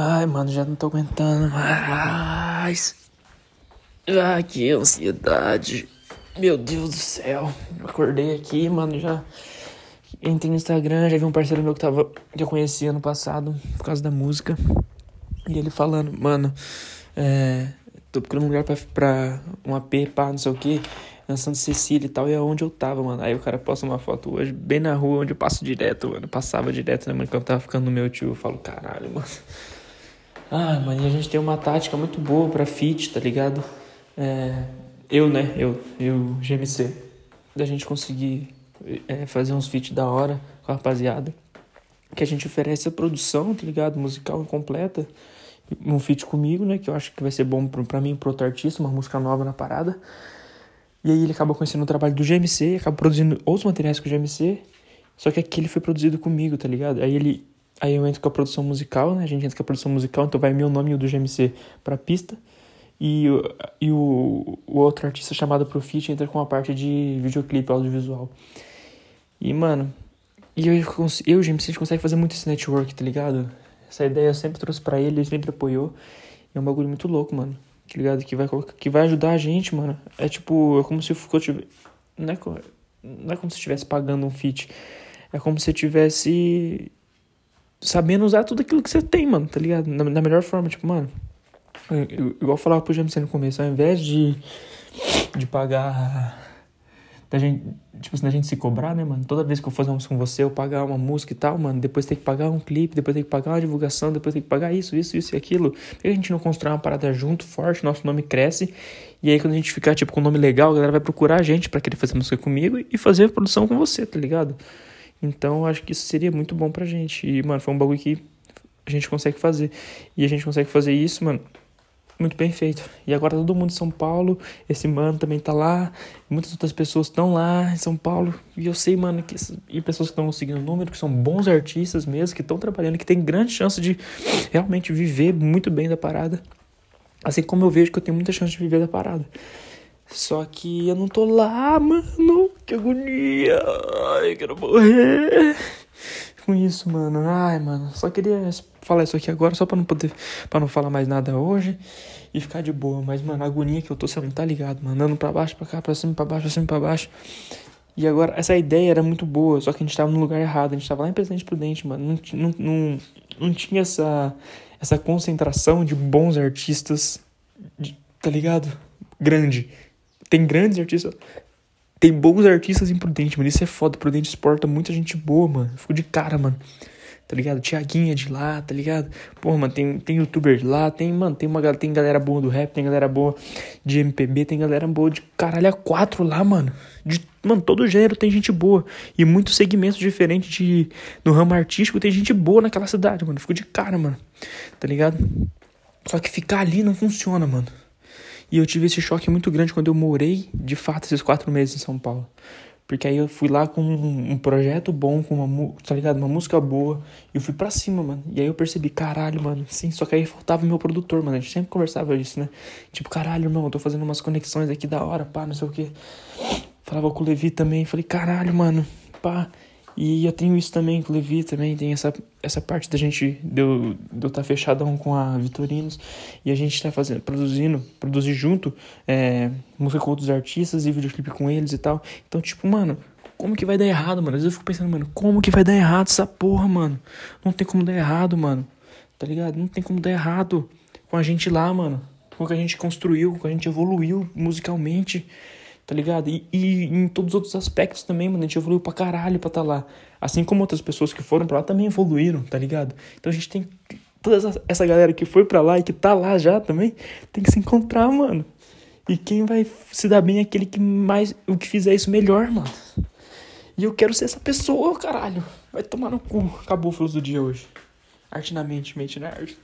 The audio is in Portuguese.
Ai, mano, já não tô aguentando mais. Ai, que ansiedade. Meu Deus do céu. acordei aqui, mano, já entrei no Instagram, já vi um parceiro meu que tava que eu conheci ano passado por causa da música. E ele falando, mano, é, tô procurando um lugar pra, pra um AP, pá, não sei o que, na Santa Cecília e tal, e é onde eu tava, mano. Aí o cara posta uma foto hoje, bem na rua, onde eu passo direto, mano. passava direto, né, mano, quando eu tava ficando no meu tio. Eu falo, caralho, mano. Ah, mano, a gente tem uma tática muito boa pra fit, tá ligado? É, eu, né? Eu, eu, GMC. Da gente conseguir é, fazer uns feats da hora com a rapaziada. Que a gente oferece a produção, tá ligado? Musical completa. Um feat comigo, né? Que eu acho que vai ser bom pra, pra mim, pro outro artista, uma música nova na parada. E aí ele acaba conhecendo o trabalho do GMC, acaba produzindo outros materiais com o GMC. Só que aquele foi produzido comigo, tá ligado? Aí ele Aí eu entro com a produção musical, né? A gente entra com a produção musical, então vai meu nome e o do GMC pra pista. E, e o, o outro artista chamado Profit entra com a parte de videoclipe, audiovisual. E, mano, e eu, eu e o GMC a gente consegue fazer muito esse network, tá ligado? Essa ideia eu sempre trouxe pra ele, ele sempre apoiou. É um bagulho muito louco, mano. Tá ligado? Que vai, que vai ajudar a gente, mano. É tipo, é como se eu tivesse. Não é, não é como se estivesse pagando um feat. É como se eu tivesse sabendo usar tudo aquilo que você tem, mano, tá ligado? Na, na melhor forma, tipo, mano. Eu, eu, igual eu falava pro James no começo, ao invés de, de pagar. Da gente, tipo assim, da gente se cobrar, né, mano? Toda vez que eu fazer uma música com você, eu pagar uma música e tal, mano, depois tem que pagar um clipe, depois tem que pagar uma divulgação, depois tem que pagar isso, isso, isso e aquilo. Por que a gente não constrói uma parada junto, forte, nosso nome cresce, e aí quando a gente ficar, tipo, com o nome legal, a galera vai procurar a gente para querer fazer música comigo e fazer produção com você, tá ligado? Então, acho que isso seria muito bom pra gente. E, mano, foi um bagulho que a gente consegue fazer. E a gente consegue fazer isso, mano, muito bem feito. E agora todo mundo em São Paulo, esse mano também tá lá, muitas outras pessoas estão lá em São Paulo. E eu sei, mano, que e pessoas que estão conseguindo número, que são bons artistas mesmo, que estão trabalhando, que tem grande chance de realmente viver muito bem da parada. Assim como eu vejo que eu tenho muita chance de viver da parada. Só que eu não tô lá, mano. Que agonia. Ai, quero morrer. Com isso, mano. Ai, mano. Só queria falar isso aqui agora, só pra não poder. para não falar mais nada hoje. E ficar de boa. Mas, mano, a agonia que eu tô, você não tá ligado, mano. Andando pra baixo, pra cá, pra cima, pra baixo, pra cima, pra baixo. E agora, essa ideia era muito boa, só que a gente tava no lugar errado. A gente tava lá em Presidente Prudente, mano. Não, não, não, não tinha essa, essa concentração de bons artistas, de, tá ligado? Grande tem grandes artistas. Tem bons artistas em Prudente, mano. Isso é foda. Prudente exporta muita gente boa, mano. Fico de cara, mano. Tá ligado? Tiaguinha de lá, tá ligado? Pô, mano, tem, tem youtuber de lá, tem, mano, tem uma tem galera boa do rap, tem galera boa de MPB, tem galera boa de caralho a quatro lá, mano. De, mano, todo gênero tem gente boa. E muitos segmentos diferentes de, no ramo artístico tem gente boa naquela cidade, mano. Fico de cara, mano. Tá ligado? Só que ficar ali não funciona, mano. E eu tive esse choque muito grande quando eu morei, de fato, esses quatro meses em São Paulo. Porque aí eu fui lá com um, um projeto bom, com uma, tá ligado? Uma música boa. E eu fui pra cima, mano. E aí eu percebi, caralho, mano. Sim, só que aí faltava o meu produtor, mano. A gente sempre conversava disso, né? Tipo, caralho, irmão, eu tô fazendo umas conexões aqui da hora, pá, não sei o quê. Falava com o Levi também. Falei, caralho, mano, pá. E eu tenho isso também com o Levi, também tem essa, essa parte da gente, de eu estar tá fechadão com a Vitorinos, e a gente tá fazendo, produzindo, produzir junto, é, música com outros artistas e videoclipe com eles e tal. Então, tipo, mano, como que vai dar errado, mano? Às vezes eu fico pensando, mano, como que vai dar errado essa porra, mano? Não tem como dar errado, mano. Tá ligado? Não tem como dar errado com a gente lá, mano. Com o que a gente construiu, com o que a gente evoluiu musicalmente tá ligado? E, e em todos os outros aspectos também, mano, a gente evoluiu pra caralho pra tá lá. Assim como outras pessoas que foram pra lá também evoluíram, tá ligado? Então a gente tem. Toda essa, galera que foi pra lá e que tá lá já também, tem que se encontrar, mano. E quem vai se dar bem é aquele que mais. O que fizer isso melhor, mano. E eu quero ser essa pessoa, caralho. Vai tomar no cu. Acabou o fluxo do dia hoje. Arte na mente, mente na arte.